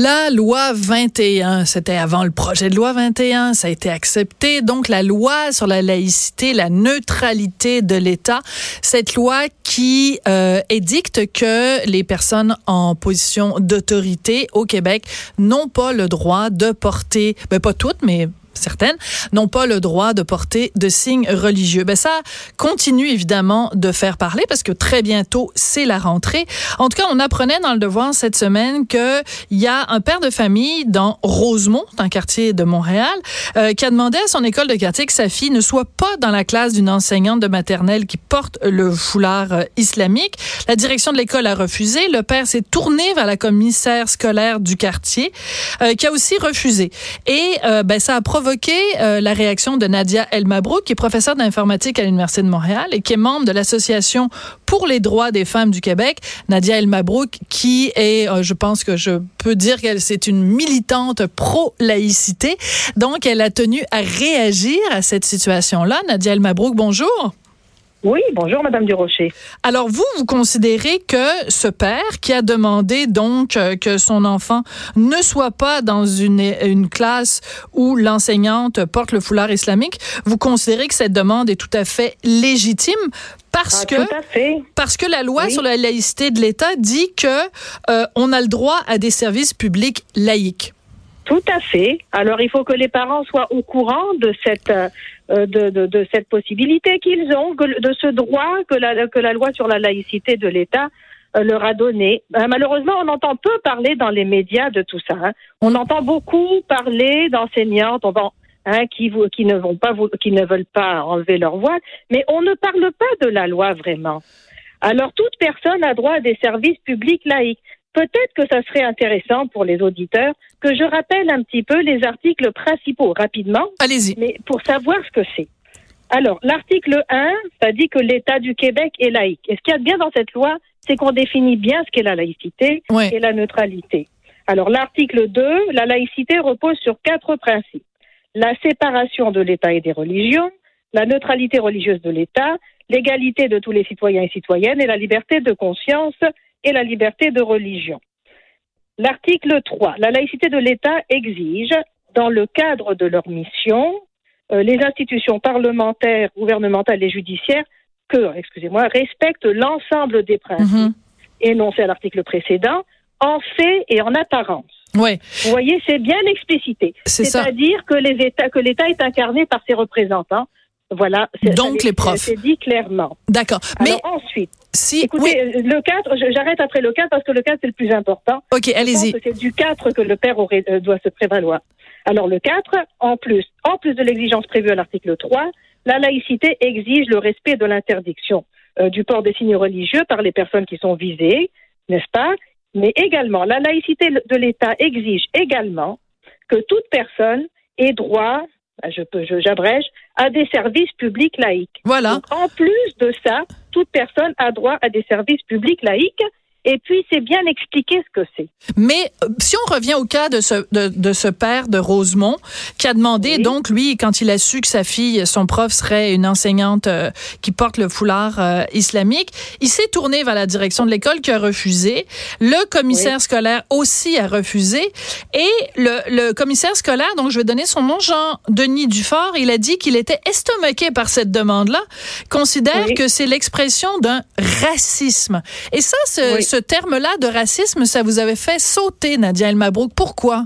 La loi 21, c'était avant le projet de loi 21, ça a été accepté. Donc la loi sur la laïcité, la neutralité de l'État, cette loi qui euh, édicte que les personnes en position d'autorité au Québec n'ont pas le droit de porter, ben pas toutes, mais certaines, n'ont pas le droit de porter de signes religieux. Ben ça continue évidemment de faire parler parce que très bientôt c'est la rentrée. En tout cas, on apprenait dans le devoir cette semaine que il y a un père de famille dans Rosemont, un quartier de Montréal, euh, qui a demandé à son école de quartier que sa fille ne soit pas dans la classe d'une enseignante de maternelle qui porte le foulard euh, islamique. La direction de l'école a refusé. Le père s'est tourné vers la commissaire scolaire du quartier, euh, qui a aussi refusé. Et ben ça a provoqué euh, la réaction de Nadia El Mabrouk, qui est professeure d'informatique à l'Université de Montréal et qui est membre de l'Association pour les droits des femmes du Québec. Nadia El Mabrouk, qui est, euh, je pense que je peux dire qu'elle c'est une militante pro-laïcité. Donc, elle a tenu à réagir à cette situation-là. Nadia El Mabrouk, bonjour. Oui, bonjour Madame Durocher. Alors vous, vous considérez que ce père qui a demandé donc euh, que son enfant ne soit pas dans une, une classe où l'enseignante porte le foulard islamique, vous considérez que cette demande est tout à fait légitime parce Ah, que parce que la loi Oui. sur la laïcité de l'État dit que euh, on a le droit à des services publics laïques. Tout à fait. Alors il faut que les parents soient au courant de cette euh, de, de, de cette possibilité qu'ils ont, que- de ce droit que la, que la loi sur la laïcité de l'État euh, leur a donné. Euh, malheureusement, on entend peu parler dans les médias de tout ça. hein. On entend beaucoup parler d'enseignantes hein, qui, qui ne vont pas qui ne veulent pas enlever leur voile, mais on ne parle pas de la loi vraiment. Alors toute personne a droit à des services publics laïques. Peut-être que ça serait intéressant pour les auditeurs que je rappelle un petit peu les articles principaux rapidement, Allez-y. mais pour savoir ce que c'est. Alors, l'article 1, ça dit que l'État du Québec est laïque. Et ce qu'il y a de bien dans cette loi, c'est qu'on définit bien ce qu'est la laïcité Ouais. et la neutralité. Alors, l'article 2, la laïcité repose sur quatre principes. La séparation de l'État et des religions, la neutralité religieuse de l'État, l'égalité de tous les citoyens et citoyennes et la liberté de conscience et la liberté de religion. L'article 3, la laïcité de l'État exige, dans le cadre de leur mission, euh, les institutions parlementaires, gouvernementales et judiciaires que, excusez-moi, respectent l'ensemble des principes Mhm. énoncés à l'article précédent, en fait et en apparence. Ouais, Vous voyez, c'est bien explicité. C'est-à-dire que les États, que l'État est incarné par ses représentants. Voilà. C'est- Donc, les profs. C'est dit clairement. D'accord. Mais ensuite, si écoutez, oui, le 4, je- j'arrête après le 4 parce que le 4 c'est le plus important. OK, allez-y. c'est du 4 que le père aurait, euh, doit se prévaloir. Alors le 4, en plus, en plus de l'exigence prévue à l'article 3, la laïcité exige le respect de l'interdiction euh, du port des signes religieux par les personnes qui sont visées, n'est-ce pas? Mais également, la laïcité de l'État exige également que toute personne ait droit, ah, je peux, je- j'abrège, à des services publics laïques. Voilà. Donc, en plus de ça, toute personne a droit à des services publics laïques. Et puis, c'est bien expliqué ce que c'est. Mais euh, si on revient au cas de ce, de, de ce père de Rosemont qui a demandé, Oui. donc, lui, quand il a su que sa fille, son prof serait une enseignante euh, qui porte le foulard euh, islamique, il s'est tourné vers la direction de l'école qui a refusé. Le commissaire scolaire aussi a refusé. Et le, le commissaire scolaire, donc je vais donner son nom, Jean-Denis Dufort, il a dit qu'il était estomaqué par cette demande-là, considère Oui. que c'est l'expression d'un racisme. Et ça, ce. Ce terme-là de racisme, ça vous avait fait sauter, Nadia El Mabrouk. Pourquoi?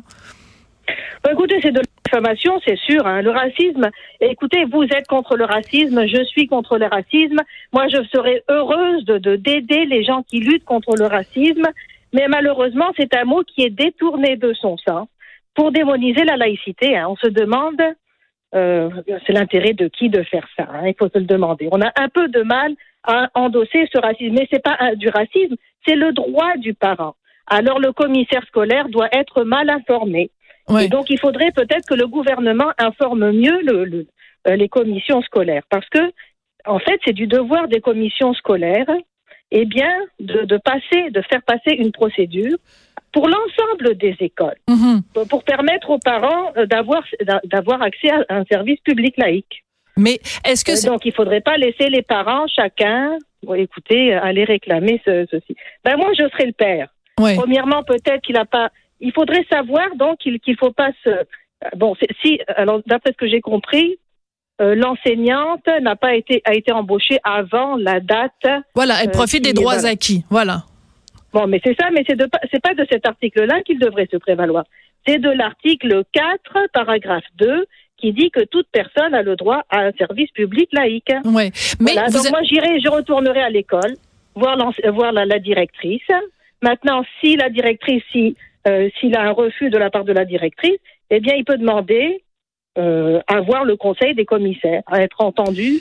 Bah, écoutez, c'est de l'information, c'est sûr. hein. Le racisme, écoutez, vous êtes contre le racisme, je suis contre le racisme. Moi, je serais heureuse de de- d'aider les gens qui luttent contre le racisme, mais malheureusement, c'est un mot qui est détourné de son sens pour démoniser la laïcité. hein. On se demande, euh, c'est l'intérêt de qui de faire ça hein. Il faut se le demander. On a un peu de mal à endosser ce racisme, mais c'est pas un- du racisme, c'est le droit du parent alors le commissaire scolaire doit être mal informé. Et donc, il faudrait peut-être que le gouvernement informe mieux le, euh, les commissions scolaires, parce que, en fait, c'est du devoir des commissions scolaires, eh bien, de, de passer, de faire passer une procédure pour l'ensemble des écoles, mm-hmm. pour permettre aux parents euh, d'avoir d'avoir accès à un service public laïque. Mais est-ce que euh, donc il faudrait pas laisser les parents chacun, bon, écoutez, aller réclamer ceci. Ben moi je serai le père. Premièrement peut-être qu'il a pas il faudrait savoir donc qu'il ne faut pas se. Bon, si alors d'après ce que j'ai compris, euh, l'enseignante n'a pas été a été embauchée avant la date. Voilà, elle euh, profite des droits acquis. Voilà. Bon, mais c'est ça, mais c'est de c'est pas de cet article-là qu'il devrait se prévaloir. C'est de l'article 4, paragraphe 2, qui dit que toute personne a le droit à un service public laïque. Mais donc moi j'irai, je retournerai à l'école voir, voir la, la, directrice. Maintenant, si la directrice, si euh, s'il a un refus de la part de la directrice, eh bien, il peut demander euh, à voir le conseil des commissaires, à être entendu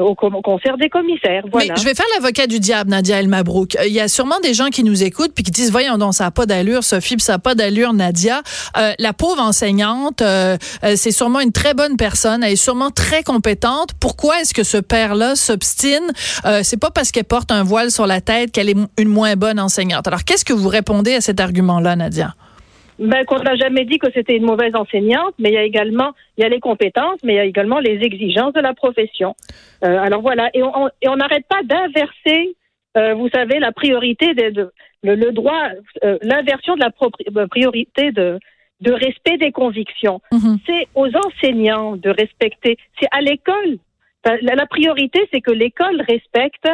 au concert des commissaires. Voilà. Mais je vais faire l'avocat du diable, Nadia El Mabrouk. Il y a sûrement des gens qui nous écoutent puis qui disent voyons donc ça n'a pas d'allure Sophie, ça n'a pas d'allure Nadia. Euh, la pauvre enseignante, euh, c'est sûrement une très bonne personne, elle est sûrement très compétente. Pourquoi est-ce que ce père-là s'obstine? C'est pas parce qu'elle porte un voile sur la tête qu'elle est une moins bonne enseignante. Alors qu'est-ce que vous répondez à cet argument-là, Nadia? Ben, qu'on n'a jamais dit que c'était une mauvaise enseignante, mais il y a également, il y a les compétences, mais il y a également les exigences de la profession. Euh, alors voilà, et on et on n'arrête pas d'inverser, euh, vous savez, la priorité de, le, le, droit, euh, l'inversion de la euh, priorité de de respect des convictions. Mm-hmm. C'est aux enseignants de respecter. C'est à l'école. La, la priorité, c'est que l'école respecte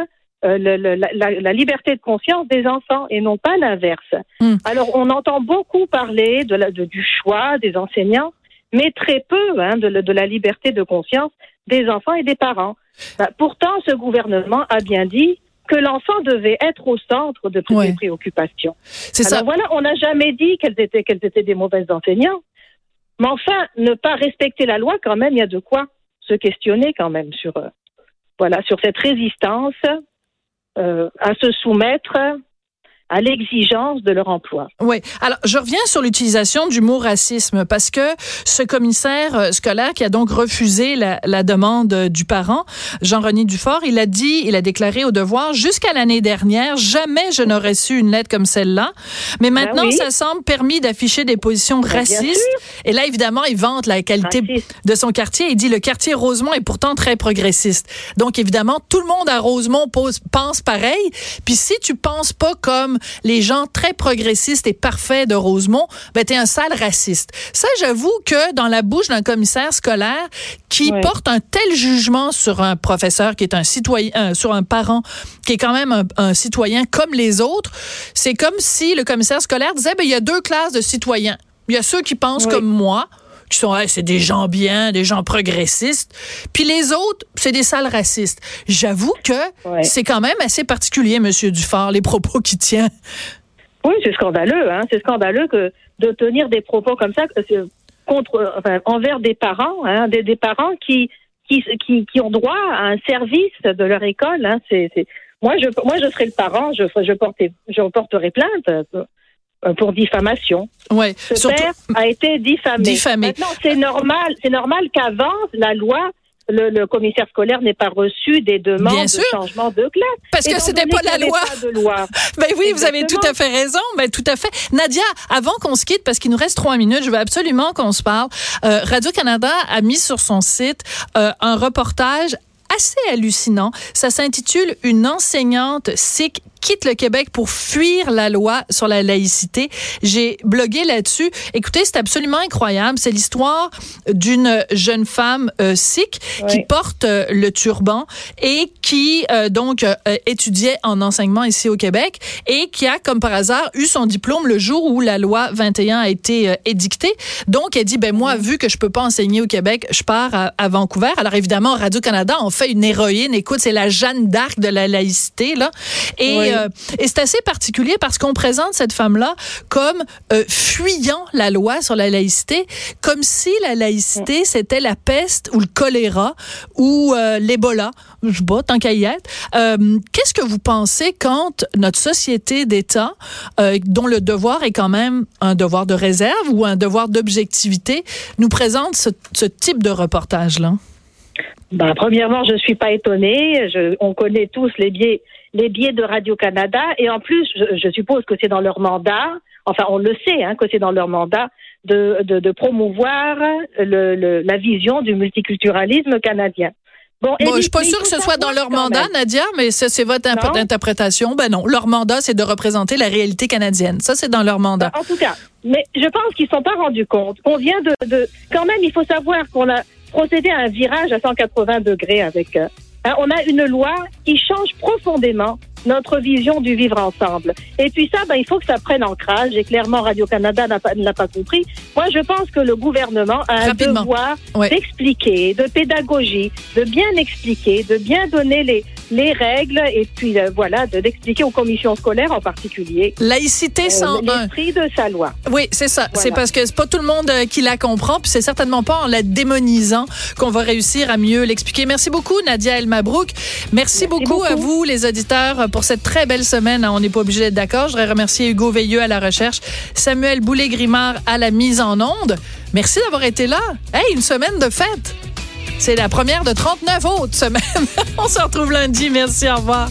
euh, la, liberté de conscience des enfants et non pas l'inverse. Hmm. Alors on entend beaucoup parler de, la, du choix des enseignants, mais très peu hein, de, de, la liberté de conscience des enfants et des parents. Bah, pourtant, ce gouvernement a bien dit que l'enfant devait être au centre de toutes les préoccupations. C'est ça. Voilà, on n'a jamais dit qu'elles étaient, qu'elles étaient des mauvaises enseignants. Mais enfin, ne pas respecter la loi, quand même, il y a de quoi se questionner quand même sur, euh, voilà, sur cette résistance à se soumettre à l'exigence de leur emploi. Oui. Alors, je reviens sur l'utilisation du mot racisme parce que ce commissaire euh, scolaire qui a donc refusé la, la demande du parent, Jean-René Dufort, il a dit, il a déclaré au devoir, jusqu'à l'année dernière, jamais je n'aurais su une lettre comme celle-là. Mais ben maintenant, ça semble permis d'afficher des positions ben, racistes. Et là, évidemment, il vante la qualité de son quartier. Il dit, le quartier Rosemont est pourtant très progressiste. Donc, évidemment, tout le monde à Rosemont pose, pense pareil. Puis si tu penses pas comme les gens très progressistes et parfaits de Rosemont, ben t'es un sale raciste. Ça, j'avoue que dans la bouche d'un commissaire scolaire qui porte un tel jugement sur un professeur qui est un citoyen, euh, sur un parent qui est quand même un, citoyen comme les autres, c'est comme si le commissaire scolaire disait, ben il y a deux classes de citoyens. Il y a ceux qui pensent comme moi, qui sont c'est des gens bien, des gens progressistes. Puis les autres, c'est des sales racistes. J'avoue que c'est quand même assez particulier, Monsieur Dufort, les propos qu'il tient. Oui, c'est scandaleux. Hein? C'est scandaleux que de tenir des propos comme ça contre, enfin, envers des parents, hein? des, des, parents qui, qui, qui, qui, ont droit à un service de leur école. Hein? C'est, moi, je, moi, je serais le parent, je, je, plainte euh, pour diffamation. Ouais, Ce père a été diffamé. diffamé. Maintenant, c'est normal, c'est normal qu'avant la loi le, le, commissaire scolaire n'ait pas reçu des demandes de changement de classe. Parce que c'était pas la loi. Pas de loi. ben oui, vous avez tout à fait raison. Ben tout à fait. Nadia, avant qu'on se quitte, parce qu'il nous reste trois minutes, je veux absolument qu'on se parle. Euh, Radio Canada a mis sur son site euh, un reportage assez hallucinant. Ça s'intitule Une enseignante sikh quitte le Québec pour fuir la loi sur la laïcité. J'ai blogué là-dessus. Écoutez, c'est absolument incroyable. C'est l'histoire d'une jeune femme euh, sikh qui porte euh, le turban et qui euh, donc euh, étudiait en enseignement ici au Québec et qui a, comme par hasard, eu son diplôme le jour où la loi 21 a été édictée. Donc, elle dit, ben moi, vu que je peux pas enseigner au Québec, je pars à, à Vancouver. Alors, évidemment, Radio-Canada, on fait une héroïne. Écoute, c'est la Jeanne d'Arc de la laïcité, là. Et euh, et c'est assez particulier parce qu'on présente cette femme-là comme euh, fuyant la loi sur la laïcité, comme si la laïcité c'était la peste ou le choléra ou euh, l'Ebola. Je sais pas, tant qu'à y être. Qu'est-ce que vous pensez quand notre société d'État, dont le devoir est quand même un devoir de réserve ou un devoir d'objectivité, nous présente ce, ce type de reportage-là? Ben, premièrement, je ne suis pas étonnée. Je, on connaît tous les biais, les biais de Radio-Canada. Et en plus, je, je suppose que c'est dans leur mandat, enfin on le sait, hein, que c'est dans leur mandat de, de, de promouvoir le, le, la vision du multiculturalisme canadien. Bon, bon je suis pas sûre que ce soit dans leur mandat, Nadia, mais ça, c'est votre interprétation. Ben non, leur mandat, c'est de représenter la réalité canadienne. Ça, c'est dans leur mandat. Ben, en tout cas, mais je pense qu'ils sont pas rendus compte. On vient de, de, quand même, il faut savoir qu'on a procéder à un virage à 180 degrés avec. Euh, on a une loi qui change profondément notre vision du vivre ensemble. Et puis ça, ben, il faut que ça prenne ancrage. Et clairement, Radio-Canada ne l'a pas compris. Moi, je pense que le gouvernement a un devoir d'expliquer, de pédagogie, de bien expliquer, de bien donner les, les règles et puis euh, voilà, d'expliquer aux commissions scolaires en particulier. Laïcité sans euh, l'esprit de sa loi. Oui, c'est ça. C'est parce que c'est pas tout le monde euh, qui la comprend, puis c'est certainement pas en la démonisant qu'on va réussir à mieux l'expliquer. Merci beaucoup, Nadia El Mabrouk. Merci, beaucoup, à vous, les auditeurs, pour cette très belle semaine. On n'est pas obligé d'être d'accord. Je voudrais remercier Hugo Veilleux à la recherche, Samuel Boulet-Grimard à la mise en onde. Merci d'avoir été là. Hey, une semaine de fête. C'est la première de 39 autres semaines. On se retrouve lundi. Merci. Au revoir.